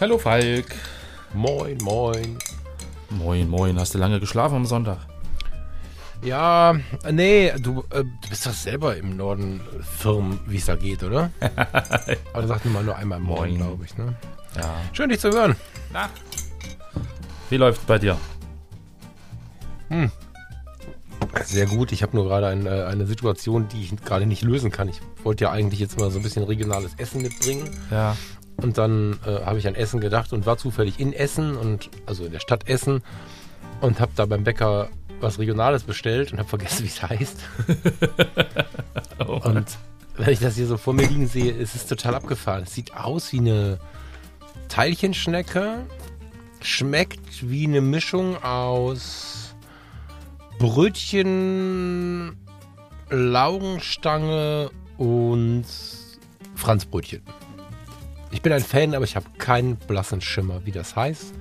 Hallo Falk. Moin, moin. Moin, moin. Hast du lange geschlafen am Sonntag? Ja, nee, du, äh, du bist doch selber im Norden firm, wie es da geht, oder? Aber du sagst nur mal nur einmal moin, Moin. glaube ich. Ne? Ja. Schön, dich zu hören. Na? Wie läuft bei dir? Sehr gut. Ich habe nur gerade ein, äh, eine Situation, die ich gerade nicht lösen kann. Ich wollte ja eigentlich jetzt mal so ein bisschen regionales Essen mitbringen. Ja. Und dann äh, habe ich an Essen gedacht und war zufällig in Essen und also in der Stadt Essen und habe da beim Bäcker was Regionales bestellt und habe vergessen, wie es heißt. und wenn ich das hier so vor mir liegen sehe, ist es total abgefahren. Es sieht aus wie eine Teilchenschnecke, schmeckt wie eine Mischung aus Brötchen, Laugenstange und Franzbrötchen. Ich bin ein Fan, aber ich habe keinen blassen Schimmer, wie das heißt.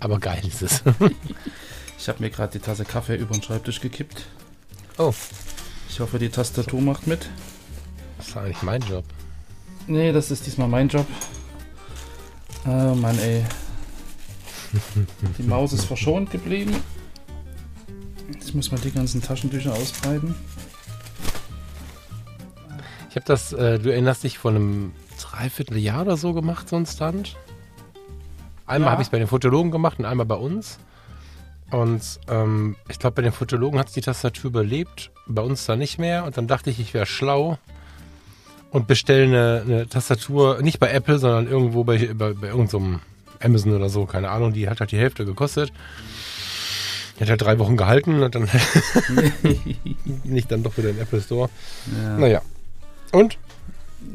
Aber geil ist es. Ich habe mir gerade die Tasse Kaffee über den Schreibtisch gekippt. oh, Ich hoffe, die Tastatur macht mit. das ist eigentlich mein Job. Nee, das ist diesmal mein Job. Oh Mann, ey. Die Maus ist verschont geblieben. Jetzt muss man die ganzen Taschentücher ausbreiten. Ich habe das, äh, du erinnerst dich, vor einem Dreivierteljahr oder so gemacht, so ein Stunt. Einmal Ja. habe ich es bei den Fotologen gemacht und einmal bei uns. Und ähm, ich glaube, bei den Fotologen hat es die Tastatur überlebt, bei uns dann nicht mehr. Und dann dachte ich, ich wäre schlau und bestelle eine, eine Tastatur, nicht bei Apple, sondern irgendwo bei, bei, bei irgendeinem Amazon oder so, keine Ahnung, die hat halt die Hälfte gekostet. Die hat halt drei Wochen gehalten und dann nicht dann doch wieder in Apple Store. Ja. Naja. Und?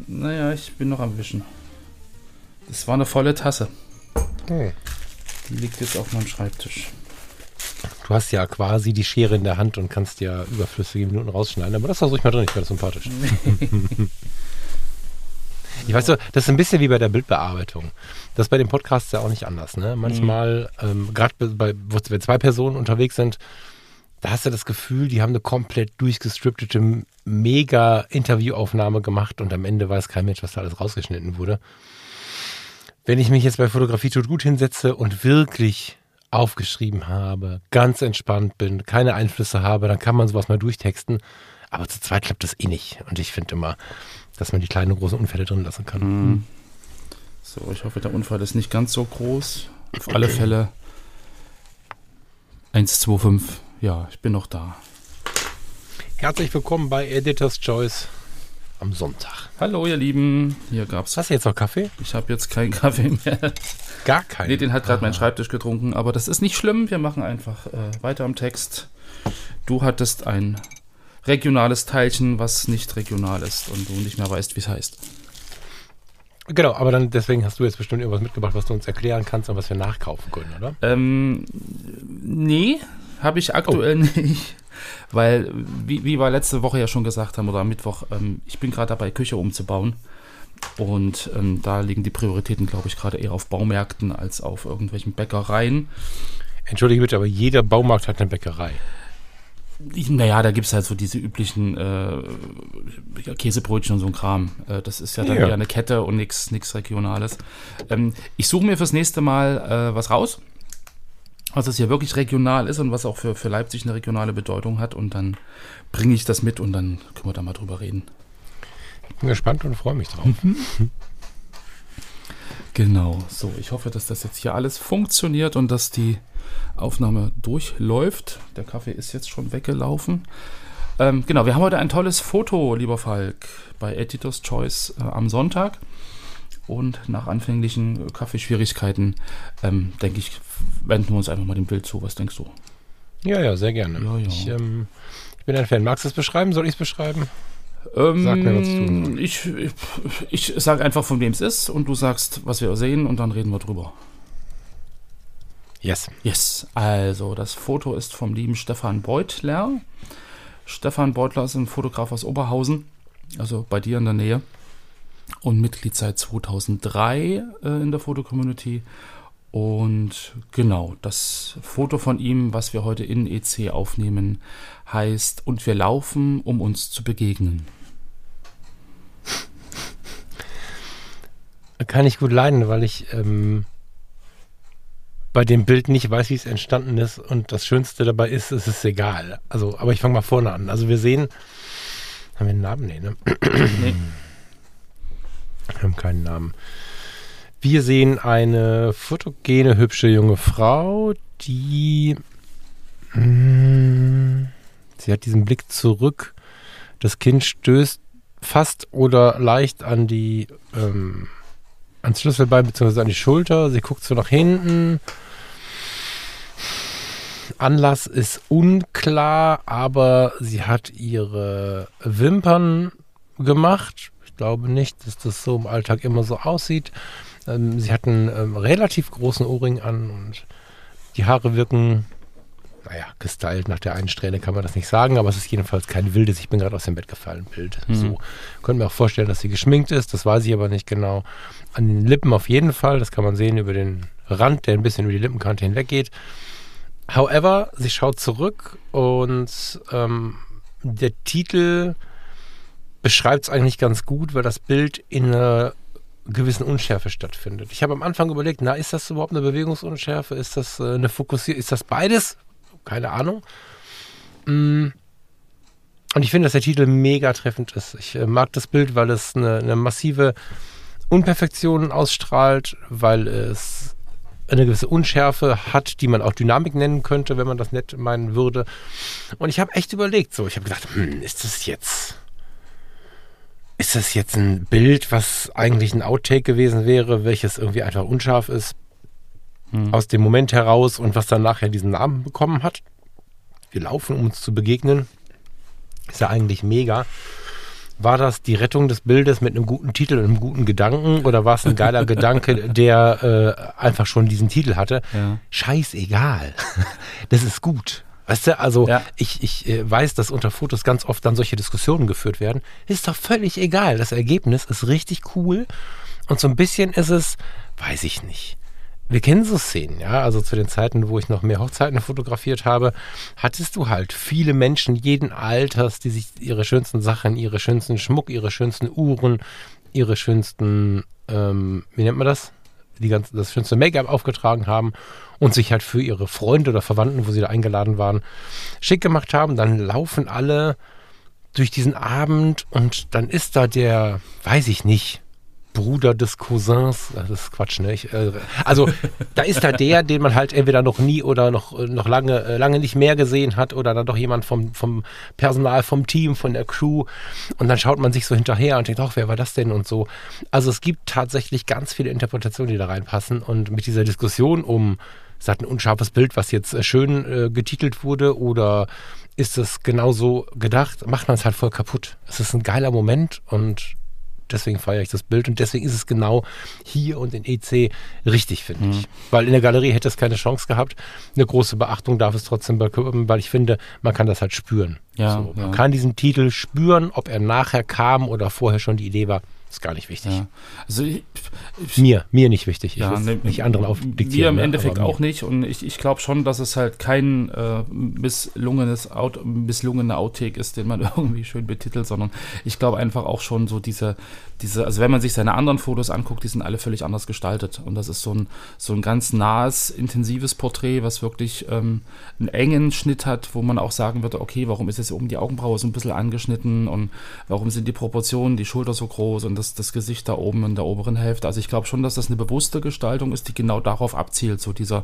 Naja, ich bin noch am Wischen. Das war eine volle Tasse. Hm. Die liegt jetzt auf meinem Schreibtisch. Du hast ja quasi die Schere in der Hand und kannst ja überflüssige Minuten rausschneiden, aber das war ruhig mal drin, ich finde das sympathisch. ich weiß so, das ist ein bisschen wie bei der Bildbearbeitung. Das ist bei den Podcasts ja auch nicht anders. Ne? Manchmal, ähm, gerade bei, wo wenn zwei Personen unterwegs sind, da hast du das Gefühl, die haben eine komplett durchgestriptete, mega Interviewaufnahme gemacht und am Ende weiß kein Mensch, was da alles rausgeschnitten wurde. Wenn ich mich jetzt bei Fotografie tut gut hinsetze und wirklich aufgeschrieben habe, ganz entspannt bin, keine Einflüsse habe, dann kann man sowas mal durchtexten. Aber zu zweit klappt das eh nicht. Und ich finde immer, dass man die kleinen und großen Unfälle drin lassen kann. Mhm. So, ich hoffe, der Unfall ist nicht ganz so groß. Auf alle Fälle 125. Ja, ich bin noch da. Herzlich willkommen bei Editor's Choice am Sonntag. Hallo, ihr Lieben. Hier gab's. Hast du jetzt noch Kaffee? Ich habe jetzt keinen Kaffee mehr. Gar keinen. Nee, den hat gerade mein Schreibtisch getrunken, aber das ist nicht schlimm. Wir machen einfach äh, weiter am Text. Du hattest ein regionales Teilchen, was nicht regional ist und du nicht mehr weißt, wie es heißt. Genau, aber dann deswegen hast du jetzt bestimmt irgendwas mitgebracht, was du uns erklären kannst und was wir nachkaufen können, oder? Ähm, nee, habe ich aktuell nicht. Weil, wie, wie wir letzte Woche ja schon gesagt haben, oder am Mittwoch, ähm, ich bin gerade dabei, Küche umzubauen. Und ähm, da liegen die Prioritäten, glaube ich, gerade eher auf Baumärkten als auf irgendwelchen Bäckereien. Entschuldige bitte, aber jeder Baumarkt hat eine Bäckerei. Naja, da gibt es halt so diese üblichen äh, Käsebrötchen und so ein Kram. Äh, das ist ja dann Ja. eher eine Kette und nichts Regionales. Ähm, ich suche mir fürs nächste Mal äh, was raus, was das hier wirklich regional ist und was auch für, für Leipzig eine regionale Bedeutung hat. Und dann bringe ich das mit und dann können wir da mal drüber reden. Bin gespannt und freue mich drauf. Genau, so. Ich hoffe, dass das jetzt hier alles funktioniert und dass die Aufnahme durchläuft. Der Kaffee ist jetzt schon weggelaufen. Ähm, genau, wir haben heute ein tolles Foto, lieber Falk, bei Editor's Choice äh, am Sonntag. Und nach anfänglichen äh, Kaffeeschwierigkeiten, ähm, denke ich, wenden wir uns einfach mal dem Bild zu. Was denkst du? Ja, ja, sehr gerne. Ja, ja. Ich, ähm, ich bin ein Fan. Magst du es beschreiben? Soll ich es beschreiben? Ähm, Sag mir, was du ich, ich, ich sage einfach, von wem es ist und du sagst, was wir sehen und dann reden wir drüber. Yes. Yes, also das Foto ist vom lieben Stefan Beutler. Stefan Beutler ist ein Fotograf aus Oberhausen, also bei dir in der Nähe und Mitglied seit 2003 äh, in der Fotocommunity. Und genau, das Foto von ihm, was wir heute in EC aufnehmen, heißt Und wir laufen, um uns zu begegnen. Kann ich gut leiden, weil ich ähm, bei dem Bild nicht weiß, wie es entstanden ist. Und das Schönste dabei ist, es ist egal. Also, aber ich fange mal vorne an. Also wir sehen, haben wir einen Namen? Nee, ne? Nee. Wir haben keinen Namen. Wir sehen eine fotogene, hübsche junge Frau, die. mm, sie hat diesen Blick zurück. Das Kind stößt fast oder leicht an die. Ähm, ans Schlüsselbein bzw. an die Schulter. Sie guckt so nach hinten. Anlass ist unklar, aber sie hat ihre Wimpern gemacht. Ich glaube nicht, dass das so im Alltag immer so aussieht. Ähm, sie hat einen ähm, relativ großen Ohrring an und die Haare wirken, naja, gestylt. Nach der einen Strähne kann man das nicht sagen, aber es ist jedenfalls kein wildes, ich bin gerade aus dem Bett gefallen Bild. Mhm. So könnte mir auch vorstellen, dass sie geschminkt ist, das weiß ich aber nicht genau. An den Lippen auf jeden Fall, das kann man sehen über den Rand, der ein bisschen über die Lippenkante hinweggeht. However, sie schaut zurück und ähm, der Titel beschreibt es eigentlich ganz gut, weil das Bild in einer gewissen Unschärfe stattfindet. Ich habe am Anfang überlegt, na, ist das überhaupt eine Bewegungsunschärfe? Ist das äh, eine Fokussierung? Ist das beides? Keine Ahnung. Mm. Und ich finde, dass der Titel mega treffend ist. Ich äh, mag das Bild, weil es eine, eine massive Unperfektion ausstrahlt, weil es eine gewisse Unschärfe hat, die man auch Dynamik nennen könnte, wenn man das nett meinen würde. Und ich habe echt überlegt, so, ich habe gedacht, hm, ist das jetzt ist das jetzt ein Bild, was eigentlich ein Outtake gewesen wäre, welches irgendwie einfach unscharf ist, Hm. aus dem Moment heraus und was dann nachher diesen Namen bekommen hat? Wir laufen, um uns zu begegnen. Ist ja eigentlich mega. War das die Rettung des Bildes mit einem guten Titel und einem guten Gedanken oder war es ein geiler Gedanke, der äh, einfach schon diesen Titel hatte? Ja. Scheißegal. Das ist gut. Weißt du, also Ja. ich, ich äh, weiß, dass unter Fotos ganz oft dann solche Diskussionen geführt werden. Ist doch völlig egal. Das Ergebnis ist richtig cool. Und so ein bisschen ist es, weiß ich nicht. Wir kennen so Szenen, ja. Also zu den Zeiten, wo ich noch mehr Hochzeiten fotografiert habe, hattest du halt viele Menschen jeden Alters, die sich ihre schönsten Sachen, ihre schönsten Schmuck, ihre schönsten Uhren, ihre schönsten, ähm, wie nennt man das? Die ganze, das schönste Make-up aufgetragen haben und sich halt für ihre Freunde oder Verwandten, wo sie da eingeladen waren, schick gemacht haben. Dann laufen alle durch diesen Abend und dann ist da der, weiß ich nicht, Bruder des Cousins, äh, das ist Quatsch, ne? Ich, äh, also da ist da der, den man halt entweder noch nie oder noch, äh, noch lange, äh, lange nicht mehr gesehen hat oder dann doch jemand vom, vom Personal, vom Team, von der Crew und dann schaut man sich so hinterher und denkt, ach, wer war das denn und so. Also es gibt tatsächlich ganz viele Interpretationen, die da reinpassen und mit dieser Diskussion um, ist das ein unscharfes Bild, was jetzt schön äh, getitelt wurde oder ist es genauso gedacht, macht man es halt voll kaputt. Es ist ein geiler Moment und deswegen feiere ich das Bild und deswegen ist es genau hier und in EC richtig, finde Mhm. ich. Weil in der Galerie hätte es keine Chance gehabt. Eine große Beachtung darf es trotzdem bekommen, weil ich finde, man kann das halt spüren. Ja, so, man ja. kann diesen Titel spüren, ob er nachher kam oder vorher schon die Idee war, ist gar nicht wichtig. Ja. Also ich, ich, Mir, mir nicht wichtig. Ich Ja, ne, nicht anderen Wir aufdiktieren. im ne, Endeffekt aber mir. auch nicht und ich, ich glaube schon, dass es halt kein äh, misslungenes Out, misslungener Outtake ist, den man irgendwie schön betitelt, sondern ich glaube einfach auch schon so diese, diese, also wenn man sich seine anderen Fotos anguckt, die sind alle völlig anders gestaltet und das ist so ein, so ein ganz nahes, intensives Porträt, was wirklich ähm, einen engen Schnitt hat, wo man auch sagen würde, okay, warum ist jetzt oben die Augenbraue so ein bisschen angeschnitten und warum sind die Proportionen, die Schulter so groß und das, das Gesicht da oben in der oberen Hälfte. Also ich glaube schon, dass das eine bewusste Gestaltung ist, die genau darauf abzielt. So dieser,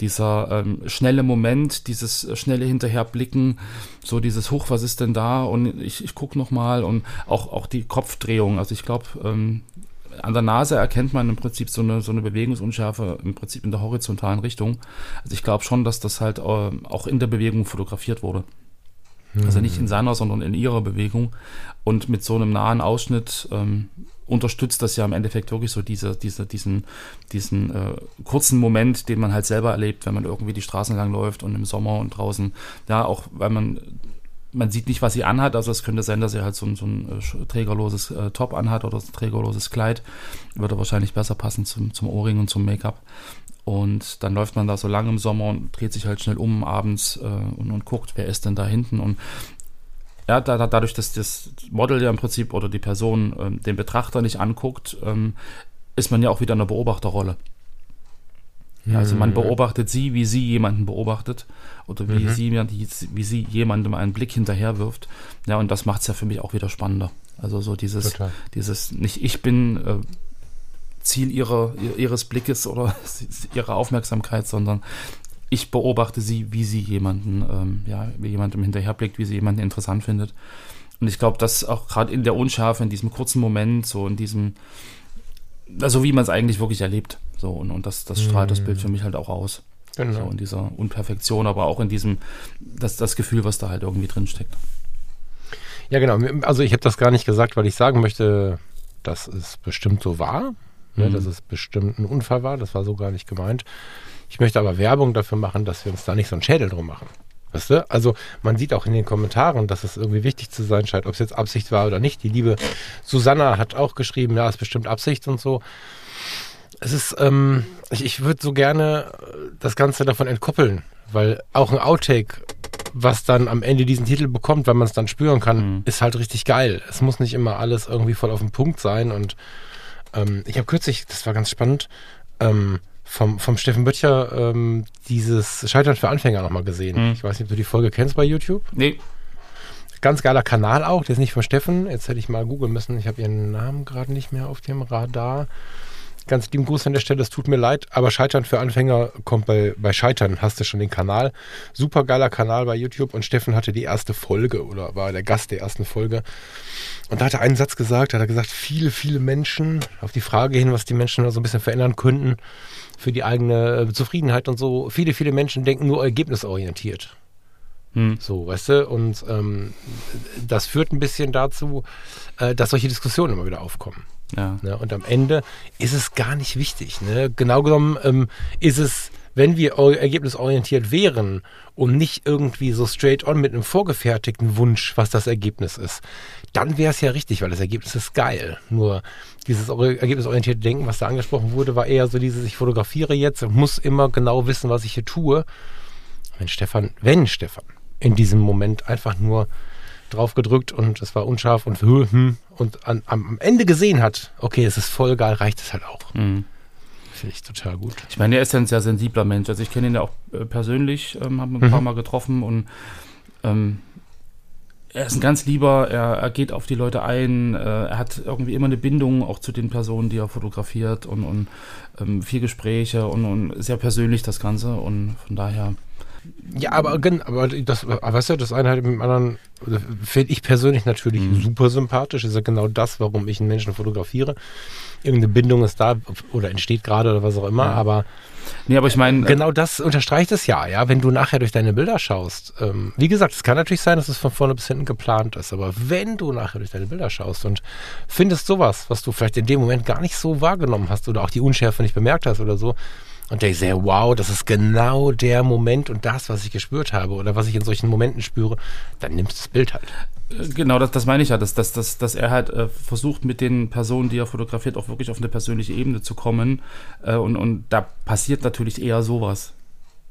dieser ähm, schnelle Moment, dieses schnelle Hinterherblicken, so dieses Huch, was ist denn da? Und ich, ich gucke nochmal und auch, auch die Kopfdrehung. Also ich glaube, ähm, an der Nase erkennt man im Prinzip so eine, so eine Bewegungsunschärfe im Prinzip in der horizontalen Richtung. Also ich glaube schon, dass das halt äh, auch in der Bewegung fotografiert wurde. Also nicht in seiner, sondern in ihrer Bewegung. Und mit so einem nahen Ausschnitt ähm, unterstützt das ja im Endeffekt wirklich so diese, diese, diesen, diesen äh, kurzen Moment, den man halt selber erlebt, wenn man irgendwie die Straßen lang läuft und im Sommer und draußen, ja, auch weil man man sieht nicht, was sie anhat. Also es könnte sein, dass sie halt so ein, so ein äh, trägerloses äh, Top anhat oder ein trägerloses Kleid. Würde wahrscheinlich besser passen zum, zum Ohrring und zum Make-up. Und dann läuft man da so lange im Sommer und dreht sich halt schnell um abends äh, und, und guckt, wer ist denn da hinten. Und ja, da, da, dadurch, dass das Model ja im Prinzip oder die Person ähm, den Betrachter nicht anguckt, ähm, ist man ja auch wieder in einer Beobachterrolle. Ja, also man beobachtet sie, wie sie jemanden beobachtet oder wie, Mhm. sie, wie sie jemandem einen Blick hinterher wirft. Ja, und das macht es ja für mich auch wieder spannender. Also so dieses, Total. dieses nicht ich bin äh, Ziel ihrer, ihres Blickes oder ihrer Aufmerksamkeit, sondern ich beobachte sie, wie sie jemanden, ähm, ja, wie jemandem hinterherblickt, wie sie jemanden interessant findet. Und ich glaube, dass auch gerade in der Unschärfe, in diesem kurzen Moment, so in diesem, also wie man es eigentlich wirklich erlebt. So, und, und das, das strahlt das Bild für mich halt auch aus. So Genau. in dieser Unperfektion, aber auch in diesem, das, das Gefühl, was da halt irgendwie drin steckt. Ja, genau. Also ich habe das gar nicht gesagt, weil ich sagen möchte, dass es bestimmt so war, ne, Mhm. dass es bestimmt ein Unfall war. Das war so gar nicht gemeint. Ich möchte aber Werbung dafür machen, dass wir uns da nicht so einen Schädel drum machen. Weißt du? Also man sieht auch in den Kommentaren, dass es irgendwie wichtig zu sein scheint, ob es jetzt Absicht war oder nicht. Die liebe Susanna hat auch geschrieben, ja, ist bestimmt Absicht und so. Es ist, ähm, ich, ich würde so gerne äh, das Ganze davon entkoppeln, weil auch ein Outtake, was dann am Ende diesen Titel bekommt, weil man es dann spüren kann, Mhm. ist halt richtig geil. Es muss nicht immer alles irgendwie voll auf den Punkt sein. Und ähm, ich habe kürzlich, das war ganz spannend, ähm, vom, vom Steffen Böttcher ähm, dieses Scheitern für Anfänger nochmal gesehen. Mhm. Ich weiß nicht, ob du die Folge kennst bei YouTube. Nee, Ganz geiler Kanal auch, der ist nicht von Steffen. Jetzt hätte ich mal googeln müssen. Ich habe ihren Namen gerade nicht mehr auf dem Radar. Ganz lieben Gruß an der Stelle, es tut mir leid, aber Scheitern für Anfänger kommt bei, bei Scheitern, hast du schon den Kanal. Super geiler Kanal bei YouTube und Steffen hatte die erste Folge oder war der Gast der ersten Folge. Und da hat er einen Satz gesagt, da hat er gesagt, viele, viele Menschen, auf die Frage hin, was die Menschen so ein bisschen verändern könnten für die eigene äh, Zufriedenheit und so, viele, viele Menschen denken nur ergebnisorientiert. Hm. So, weißt du? Und ähm, das führt ein bisschen dazu, äh, dass solche Diskussionen immer wieder aufkommen. Ja. Ne? Und am Ende ist es gar nicht wichtig. Ne? Genau genommen ähm, ist es, wenn wir ergebnisorientiert wären und nicht irgendwie so straight on mit einem vorgefertigten Wunsch, was das Ergebnis ist, dann wäre es ja richtig, weil das Ergebnis ist geil. Nur dieses ori- ergebnisorientierte Denken, was da angesprochen wurde, war eher so dieses, ich fotografiere jetzt und muss immer genau wissen, was ich hier tue. Wenn Stefan, wenn Stefan in diesem Moment einfach nur drauf gedrückt und es war unscharf und hm, und an, am, Ende gesehen hat, okay, es ist voll geil, reicht es halt auch. Hm. Finde ich total gut. Ich meine, er ist ja ein sehr sensibler Mensch. Also ich kenne ihn ja auch äh, persönlich, ähm, habe ihn ein paar Mhm. Mal getroffen und ähm, er ist ein ganz lieber, er, er geht auf die Leute ein, äh, er hat irgendwie immer eine Bindung auch zu den Personen, die er fotografiert und, und ähm, viel Gespräche und, und sehr persönlich das Ganze und von daher, Ja, aber, aber das, aber weißt du, das eine halt mit dem anderen äh, finde ich persönlich natürlich Mhm. super sympathisch. Ist ja genau das, warum ich einen Menschen fotografiere. Irgendeine Bindung ist da oder entsteht gerade oder was auch immer, Ja. aber nee, aber ich meine, Genau das unterstreicht es ja, ja, wenn du nachher durch deine Bilder schaust. Ähm, wie gesagt, es kann natürlich sein, dass es von vorne bis hinten geplant ist, aber wenn du nachher durch deine Bilder schaust und findest sowas, was du vielleicht in dem Moment gar nicht so wahrgenommen hast oder auch die Unschärfe nicht bemerkt hast oder so, und denkst, sehr, wow, das ist genau der Moment und das, was ich gespürt habe oder was ich in solchen Momenten spüre, dann nimmst du das Bild halt. Genau, das, das meine ich ja, dass, dass, dass, dass er halt äh, versucht, mit den Personen, die er fotografiert, auch wirklich auf eine persönliche Ebene zu kommen. Äh, und, und da passiert natürlich eher sowas.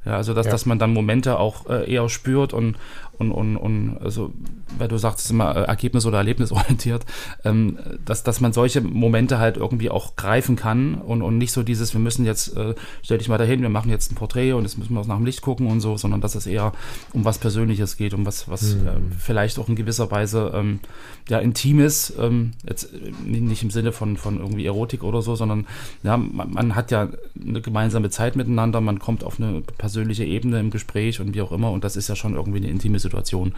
Ja, also dass, Ja. dass man dann Momente auch äh, eher spürt und, und, und, und also, weil du sagst, es ist immer äh, ergebnis- oder erlebnisorientiert, ähm, dass, dass man solche Momente halt irgendwie auch greifen kann und, und nicht so dieses, wir müssen jetzt, äh, stell dich mal dahin, wir machen jetzt ein Porträt und jetzt müssen wir auch nach dem Licht gucken und so, sondern dass es eher um was Persönliches geht, um was, was äh, vielleicht auch in gewisser Weise ähm, ja, Intimes, ähm, jetzt äh, nicht im Sinne von, von irgendwie Erotik oder so, sondern ja, man, man hat ja eine gemeinsame Zeit miteinander, man kommt auf eine persönliche Ebene im Gespräch und wie auch immer und das ist ja schon irgendwie eine intime Situation.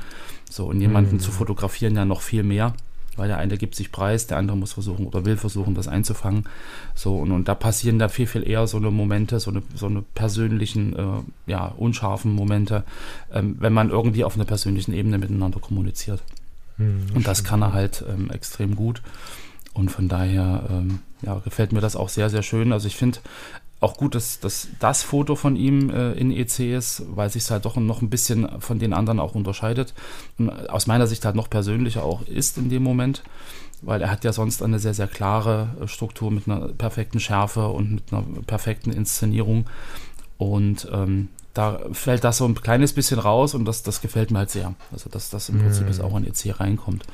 So, und jemanden zu fotografieren ja noch viel mehr. weil der eine gibt sich preis, der andere muss versuchen oder will versuchen, das einzufangen. So, und, und da passieren da viel, viel eher so eine Momente, so eine, so eine persönlichen, äh, ja, unscharfen Momente, ähm, wenn man irgendwie auf einer persönlichen Ebene miteinander kommuniziert. Hm, Und das kann er halt ähm, extrem gut. Und von daher ähm, ja, gefällt mir das auch sehr, sehr schön. Also ich finde auch gut, dass, dass das Foto von ihm äh, in EC ist, weil sich halt doch noch ein bisschen von den anderen auch unterscheidet. Und aus meiner Sicht halt noch persönlicher auch ist in dem Moment, weil er hat ja sonst eine sehr, sehr klare äh, Struktur mit einer perfekten Schärfe und mit einer perfekten Inszenierung. Und ähm, da fällt das so ein kleines bisschen raus und das, das gefällt mir halt sehr. Also dass das im Prinzip jetzt auch in EC reinkommt.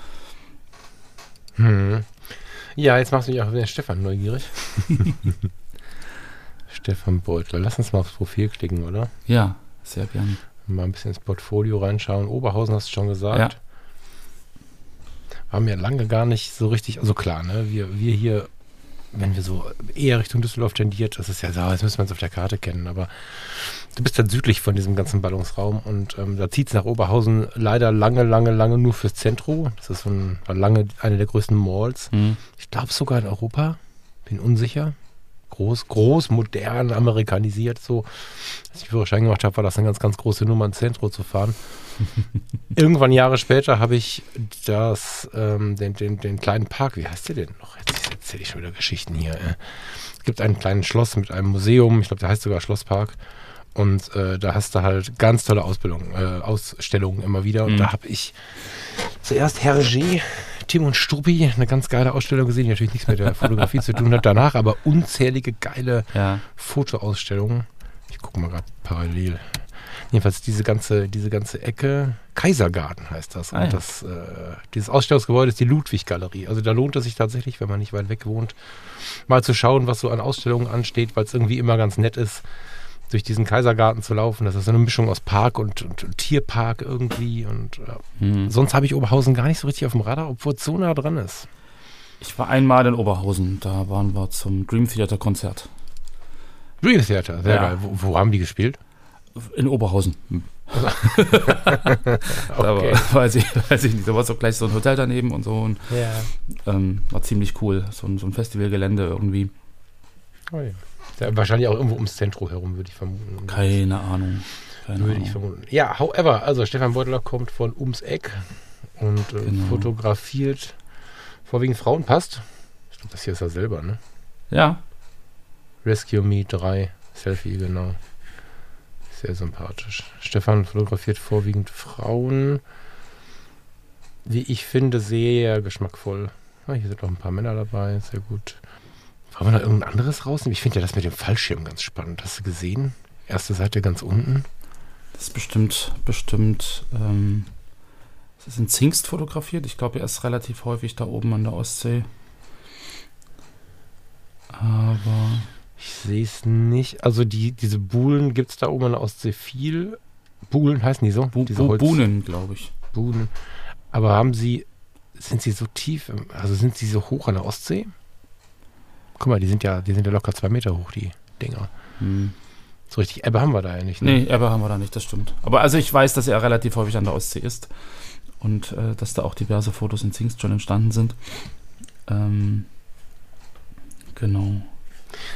Hm. Ja, jetzt machst du mich auch wieder Stefan neugierig. Stefan Beutler. Lass uns mal aufs Profil klicken, oder? Ja, sehr gern. Mal ein bisschen ins Portfolio reinschauen. Oberhausen hast du schon gesagt. Ja. Haben ja lange gar nicht so richtig, also klar, ne? Wir, wir hier, wenn wir so eher Richtung Düsseldorf tendiert, das ist ja so, jetzt müssen wir uns auf der Karte kennen, aber du bist dann südlich von diesem ganzen Ballungsraum und ähm, da zieht es nach Oberhausen leider lange, lange, lange nur fürs Zentrum. Das ist so ein, lange eine der größten Malls. Hm. Ich glaube sogar in Europa. Bin unsicher. Groß, groß, modern, amerikanisiert so. Als ich Führerschein gemacht habe, war das eine ganz, ganz große Nummer, ins Zentrum zu fahren. Irgendwann Jahre später habe ich das, ähm, den, den, den kleinen Park, wie heißt der denn noch? Jetzt erzähle ich schon wieder Geschichten hier. Äh. Es gibt einen kleinen Schloss mit einem Museum, ich glaube, der heißt sogar Schlosspark. Und äh, da hast du halt ganz tolle Ausbildung, äh, Ausstellungen immer wieder. Und Mhm. da habe ich zuerst Hergé, Tim und Struppi, eine ganz geile Ausstellung gesehen, die natürlich nichts mit der Fotografie zu tun hat. Danach aber unzählige geile Ja. Fotoausstellungen. Ich gucke mal gerade parallel. Jedenfalls diese ganze, diese ganze Ecke, Kaisergarten heißt das. Ah, Und ja. das, äh, dieses Ausstellungsgebäude ist die Ludwig-Galerie. Also da lohnt es sich tatsächlich, wenn man nicht weit weg wohnt, mal zu schauen, was so an Ausstellungen ansteht, weil es irgendwie immer ganz nett ist, durch diesen Kaisergarten zu laufen. Das ist so eine Mischung aus Park und, und, und Tierpark irgendwie. Und ja. Hm. sonst habe ich Oberhausen gar nicht so richtig auf dem Radar, obwohl es so nah dran ist. Ich war einmal in Oberhausen, da waren wir zum Dream Theater Konzert. Dream Theater, sehr Ja. geil. Wo, wo haben die gespielt? In Oberhausen. Hm. Okay. Aber weiß ich, weiß ich nicht. Da war so gleich so ein Hotel daneben und so. Und, Ja. ähm, war ziemlich cool. So ein, so ein Festivalgelände irgendwie. Oh ja. Ja, wahrscheinlich auch irgendwo ums Zentrum herum, würde ich vermuten. Keine Ahnung. Keine Würde Ahnung. ich vermuten. Ja, however, also Stefan Beutler kommt von ums Eck und äh, Genau. fotografiert vorwiegend Frauen. Passt. Ich glaube, das hier ist er selber, ne? Ja, Rescue Me 3, Selfie, genau. Sehr sympathisch. Stefan fotografiert vorwiegend Frauen. Wie ich finde, sehr geschmackvoll. Ah, hier sind auch ein paar Männer dabei, sehr gut. Wollen wir noch irgendein anderes rausnehmen? Ich finde ja das mit dem Fallschirm ganz spannend. Hast du gesehen? Erste Seite ganz unten. das ist bestimmt, bestimmt, ähm, das ist in Zingst fotografiert. Ich glaube, er ist relativ häufig da oben an der Ostsee. Aber Ich sehe es nicht. Also die, diese Buhlen gibt es da oben an der Ostsee viel. Buhlen heißen die so? Bu diese Bu Buhnen, glaube ich. Buhlen. Aber haben sie, sind sie so tief, also sind sie so hoch an der Ostsee? Guck mal, die sind ja, die sind ja locker zwei Meter hoch, die Dinger. Hm. So richtig Ebbe haben wir da ja nicht. Ne? Nee, Ebbe haben wir da nicht, das stimmt. Aber also ich weiß, dass er relativ häufig an der Ostsee ist und äh, dass da auch diverse Fotos in Zingst schon entstanden sind. Ähm, genau.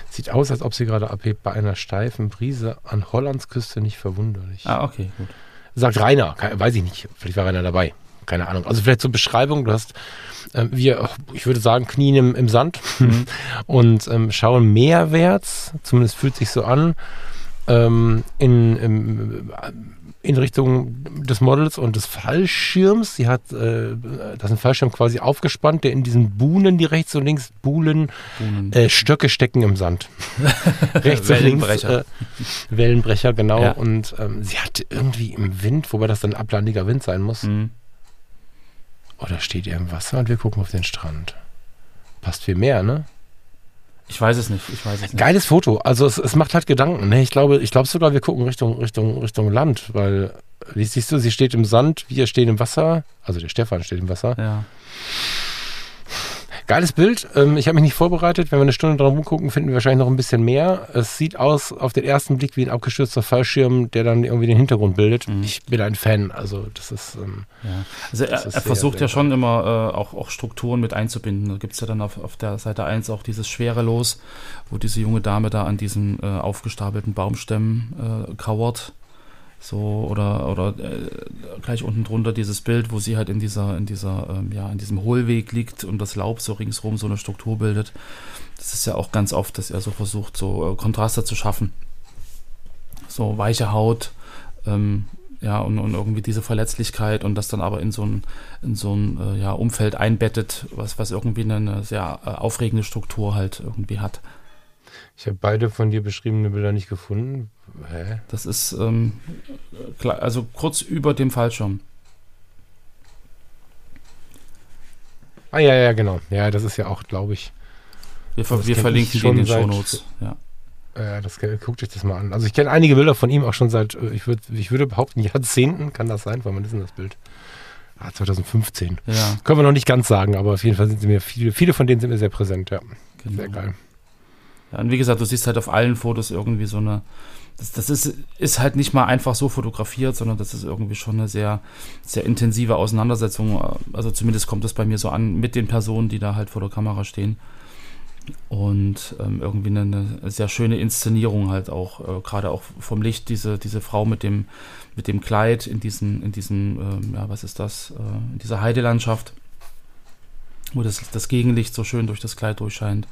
Sieht aus, als ob sie gerade abhebt bei einer steifen Brise an Hollands Küste nicht verwunderlich. Ah, okay, gut. Sagt Rainer, weiß ich nicht, vielleicht war Rainer dabei. Keine Ahnung. Also vielleicht zur Beschreibung, du hast, ähm, wir, ich würde sagen, Knien im, im Sand Mhm. und ähm, schauen mehrwärts, zumindest fühlt sich so an, ähm, in, im, in Richtung des Models und des Fallschirms. Sie hat, äh, das ist ein Fallschirm quasi aufgespannt, der in diesen Buhnen, die rechts und links Buhlen, Buhnen. äh, Stöcke stecken im Sand. rechts und links. Wellenbrecher. Äh, Wellenbrecher, genau. Ja. Und ähm, sie hat irgendwie im Wind, wobei das dann ablandiger Wind sein muss. Mhm. Oder steht ihr im Wasser und wir gucken auf den Strand. Passt viel mehr, ne? Ich weiß es nicht, ich weiß es nicht. Geiles Foto. Also es, es macht halt Gedanken. Ne? Ich glaube, ich glaube sogar, wir gucken Richtung, Richtung, Richtung Land, weil siehst du, sie steht im Sand, wir stehen im Wasser. Also der Stefan steht im Wasser. Ja. Geiles Bild. Ähm, ich habe mich nicht vorbereitet. Wenn wir eine Stunde dran rumgucken, finden wir wahrscheinlich noch ein bisschen mehr. Es sieht aus auf den ersten Blick wie ein abgestürzter Fallschirm, der dann irgendwie den Hintergrund bildet. Mhm. Ich bin ein Fan. Also das ist ähm, Ja. Also er, er versucht ja schon immer äh, auch, auch Strukturen mit einzubinden. Da gibt es ja dann auf, auf der Seite 1 auch dieses Schwerelos, wo diese junge Dame da an diesen äh, aufgestapelten Baumstämmen äh, kauert. So, oder, oder äh, gleich unten drunter dieses Bild, wo sie halt in dieser, in dieser, ähm, ja, in diesem Hohlweg liegt und das Laub so ringsrum so eine Struktur bildet. Das ist ja auch ganz oft, dass er so versucht, so äh, Kontraste zu schaffen. So weiche Haut, ähm, ja, und, und irgendwie diese Verletzlichkeit und das dann aber in so ein, in so ein äh, ja, Umfeld einbettet, was, was irgendwie eine, eine sehr äh, aufregende Struktur halt irgendwie hat. Ich habe beide von dir beschriebene Bilder nicht gefunden. Hä? Das ist ähm, also kurz über dem Fallschirm. Ah ja, ja, genau. Ja, das ist ja auch, glaube ich. Wir, Das wir verlinken die in den schon Shownotes. Ja. Äh, das guckt euch das mal an. Also ich kenne einige Bilder von ihm auch schon seit, äh, ich, würd, ich würde behaupten, Jahrzehnten kann das sein, weil man ist denn das Bild? Ah, 2015. ja, Können wir noch nicht ganz sagen, aber auf jeden Fall sind sie mir viele, viele von denen sind mir sehr präsent, ja. genau. Sehr geil. Und wie gesagt, du siehst halt auf allen Fotos irgendwie so eine. Das, das ist, ist halt nicht mal einfach so fotografiert, sondern das ist irgendwie schon eine sehr, sehr intensive Auseinandersetzung. Also zumindest kommt es bei mir so an mit den Personen, die da halt vor der Kamera stehen. Und ähm, irgendwie eine, eine sehr schöne Inszenierung halt auch, äh, gerade auch vom Licht, diese, diese Frau mit dem, mit dem Kleid in diesen, in diesen, ähm, ja, was ist das, äh, in dieser Heidelandschaft, wo das, das Gegenlicht so schön durch das Kleid durchscheint.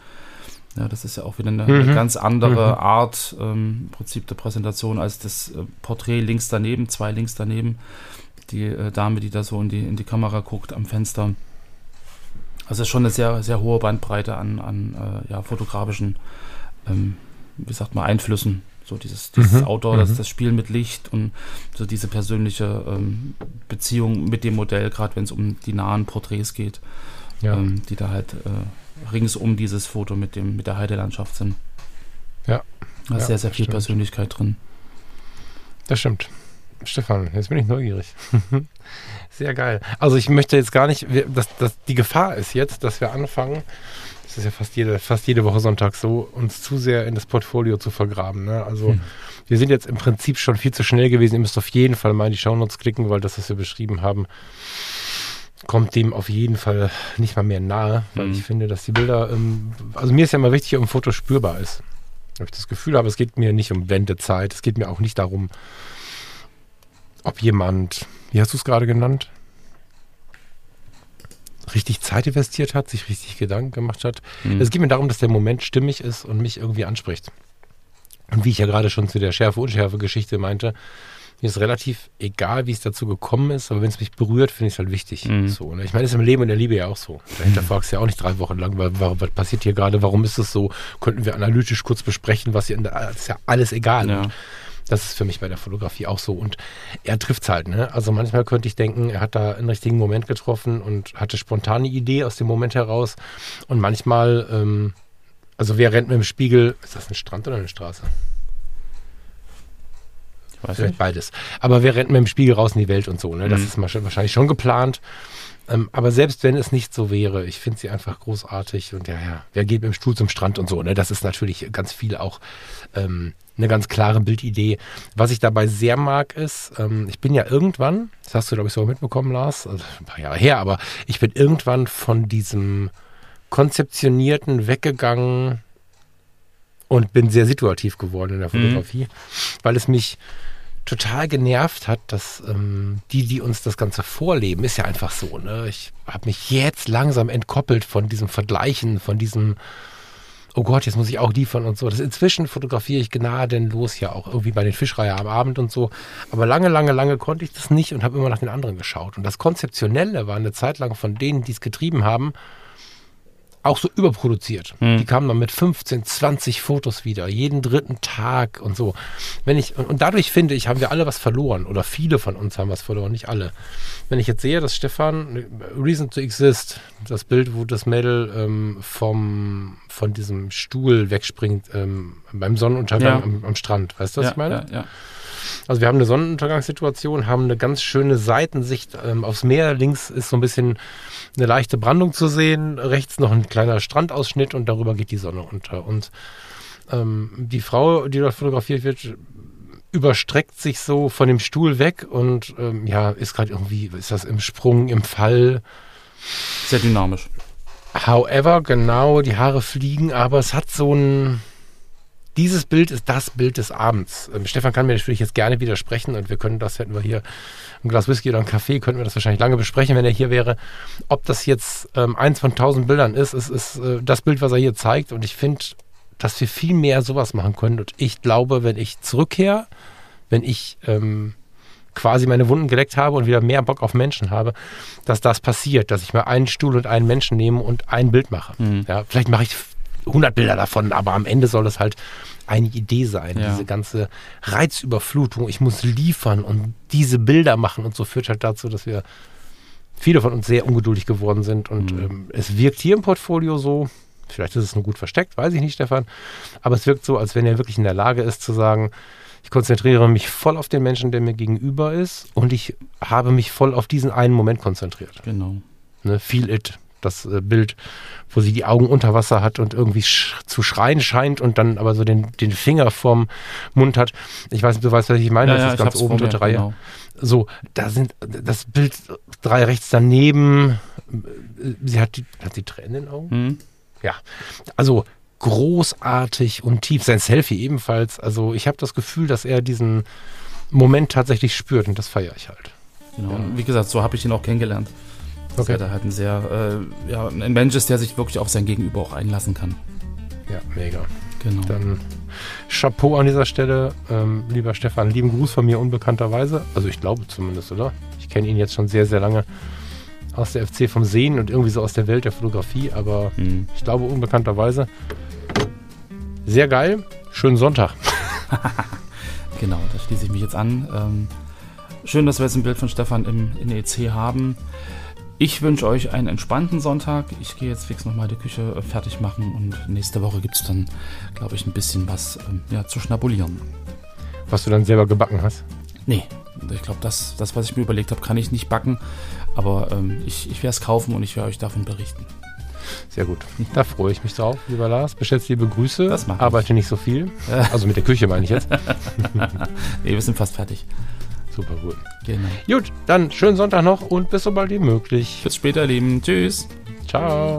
Ja, das ist ja auch wieder eine, eine Mhm. ganz andere Mhm. Art, ähm, im Prinzip der Präsentation, als das äh, Porträt links daneben, zwei links daneben. Die äh, Dame, die da so in die, in die Kamera guckt am Fenster. Also es ist schon eine sehr, sehr hohe Bandbreite an, an äh, ja, fotografischen, ähm, wie sagt man, Einflüssen. So dieses, dieses Mhm. Outdoor, das, Mhm. das Spiel mit Licht und so diese persönliche ähm, Beziehung mit dem Modell, gerade wenn es um die nahen Porträts geht Ja. ähm, die da halt äh, rings um dieses Foto mit, dem, mit der Heidelandschaft sind. Ja. Da ist Ja, sehr, sehr viel stimmt. Persönlichkeit drin. Das stimmt. Stefan, jetzt bin ich neugierig. Sehr geil. Also ich möchte jetzt gar nicht, wir- das, das, die Gefahr ist jetzt, dass wir anfangen, das ist ja fast jede, fast jede Woche Sonntag so, uns zu sehr in das Portfolio zu vergraben. Ne? Also Hm. wir sind jetzt im Prinzip schon viel zu schnell gewesen. Ihr müsst auf jeden Fall mal in die Shownotes klicken, weil das, was wir beschrieben haben, kommt dem auf jeden Fall nicht mal mehr nahe, weil Mhm. ich finde, dass die Bilder, ähm, also mir ist ja immer wichtig, ob ein Foto spürbar ist. Ob ich das Gefühl habe, es geht mir nicht um Wendezeit, es geht mir auch nicht darum, ob jemand, wie hast du es gerade genannt, richtig Zeit investiert hat, sich richtig Gedanken gemacht hat. Mhm. Es geht mir darum, dass der Moment stimmig ist und mich irgendwie anspricht. Und wie ich ja gerade schon zu der Schärfe-Unschärfe-Geschichte meinte, mir ist relativ egal, wie es dazu gekommen ist, aber wenn es mich berührt, finde ich es halt wichtig. Mhm. So, ne? Ich meine, das ist im Leben und der Liebe ja auch so. Dahinter fragst du ja auch nicht drei Wochen lang, wa- wa- was passiert hier gerade, warum ist es so? Könnten wir analytisch kurz besprechen, was hier, in der, das ist ja alles egal. Ja. Und das ist für mich bei der Fotografie auch so. Und er trifft es halt, ne? Also manchmal könnte ich denken, er hat da einen richtigen Moment getroffen und hatte spontane Idee aus dem Moment heraus. Und manchmal, ähm, also wer rennt mit dem Spiegel, ist das ein Strand oder eine Straße? Weiß Vielleicht nicht. beides. Aber wer rennt mit dem Spiegel raus in die Welt und so, ne? Das Mhm. ist wahrscheinlich schon geplant. Ähm, aber selbst wenn es nicht so wäre, ich finde sie einfach großartig und ja, ja, wer geht mit dem Stuhl zum Strand und so, ne? Das ist natürlich ganz viel auch ähm, eine ganz klare Bildidee. Was ich dabei sehr mag, ist, ähm, ich bin ja irgendwann, das hast du, glaube ich, so mitbekommen, Lars, also ein paar Jahre her, aber ich bin irgendwann von diesem konzeptionierten weggegangen und bin sehr situativ geworden in der Mhm. Fotografie, weil es mich total genervt hat, dass ähm, die, die uns das Ganze vorleben, ist ja einfach so. Ne? Ich habe mich jetzt langsam entkoppelt von diesem Vergleichen, von diesem, oh Gott, jetzt muss ich auch liefern und so. Das inzwischen fotografiere ich gnadenlos ja auch irgendwie bei den Fischreihe am Abend und so. Aber lange, lange, lange konnte ich das nicht und habe immer nach den anderen geschaut. Und das Konzeptionelle war eine Zeit lang von denen, die es getrieben haben, auch so überproduziert. Hm. Die kamen dann mit 15, 20 Fotos wieder, jeden dritten Tag und so. Wenn ich, und, und dadurch finde ich, haben wir alle was verloren oder viele von uns haben was verloren, nicht alle. Wenn ich jetzt sehe, dass Stefan, äh, Reason to Exist, das Bild, wo das Mädel ähm, vom, von diesem Stuhl wegspringt ähm, beim Sonnenuntergang Ja. am, am Strand, weißt du, was ja, ich meine? Ja, ja. Also wir haben eine Sonnenuntergangssituation, haben eine ganz schöne Seitensicht ähm, aufs Meer. Links ist so ein bisschen eine leichte Brandung zu sehen, rechts noch ein kleiner Strandausschnitt und darüber geht die Sonne unter. Und ähm, die Frau, die dort fotografiert wird, überstreckt sich so von dem Stuhl weg und ähm, ja, ist gerade irgendwie, ist das im Sprung, im Fall. Sehr dynamisch. However, genau, die Haare fliegen, aber es hat so ein. Dieses Bild ist das Bild des Abends. Ähm, Stefan kann mir natürlich jetzt gerne widersprechen und wir können das, hätten wir hier ein Glas Whisky oder einen Kaffee, könnten wir das wahrscheinlich lange besprechen, wenn er hier wäre. Ob das jetzt ähm, eins von tausend Bildern ist, es ist äh, das Bild, was er hier zeigt und ich finde, dass wir viel mehr sowas machen können und ich glaube, wenn ich zurückkehre, wenn ich ähm, quasi meine Wunden geleckt habe und wieder mehr Bock auf Menschen habe, dass das passiert, dass ich mal einen Stuhl und einen Menschen nehme und ein Bild mache. Mhm. Ja, vielleicht mache ich 100 Bilder davon, aber am Ende soll es halt eine Idee sein. Ja. Diese ganze Reizüberflutung, ich muss liefern und diese Bilder machen und so führt halt dazu, dass wir viele von uns sehr ungeduldig geworden sind und Mhm. ähm, es wirkt hier im Portfolio so, vielleicht ist es nur gut versteckt, weiß ich nicht, Stefan, aber es wirkt so, als wenn er wirklich in der Lage ist zu sagen, ich konzentriere mich voll auf den Menschen, der mir gegenüber ist und ich habe mich voll auf diesen einen Moment konzentriert. Genau. Ne? Feel it, das äh, Bild, wo sie die Augen unter Wasser hat und irgendwie sch zu schreien scheint und dann aber so den, den Finger vorm Mund hat. Ich weiß nicht, du weißt, was ich meine, das ist ganz oben dritte Reihe. genau. So, da sind das Bild drei rechts daneben. Sie hat die, hat die Tränen in den Augen. Hm? Ja, also großartig und tief. Sein Selfie ebenfalls. Also ich habe das Gefühl, dass er diesen Moment tatsächlich spürt und das feiere ich halt. Genau. Und wie gesagt, so habe ich ihn auch kennengelernt. Okay. da halt ein sehr, äh, ja, ein Mensch ist, der sich wirklich auf sein Gegenüber auch einlassen kann. Ja, mega. Genau. Dann Chapeau an dieser Stelle, ähm, lieber Stefan. Lieben Gruß von mir unbekannterweise. Also ich glaube zumindest, oder? Ich kenne ihn jetzt schon sehr, sehr lange aus der FC vom Sehen und irgendwie so aus der Welt der Fotografie, aber Hm. ich glaube unbekannterweise. Sehr geil. Schönen Sonntag. Genau, da schließe ich mich jetzt an. Ähm, schön, dass wir jetzt ein Bild von Stefan im, in EC haben. Ich wünsche euch einen entspannten Sonntag. Ich gehe jetzt fix nochmal die Küche fertig machen und nächste Woche gibt es dann, glaube ich, ein bisschen was ähm, ja, zu schnabulieren. Was du dann selber gebacken hast. Nee, ich glaube, das, das, was ich mir überlegt habe, kann ich nicht backen. Aber ähm, ich, ich werde es kaufen und ich werde euch davon berichten. Sehr gut. Da freue ich mich drauf, lieber Lars. Bestellst liebe Grüße. Das mach ich. Arbeite nicht so viel. Also mit der Küche meine ich jetzt. Nee, wir sind fast fertig. Super gut. Genau. Gut, dann schönen Sonntag noch und bis so bald wie möglich. Bis später, Lieben. Tschüss. Ciao.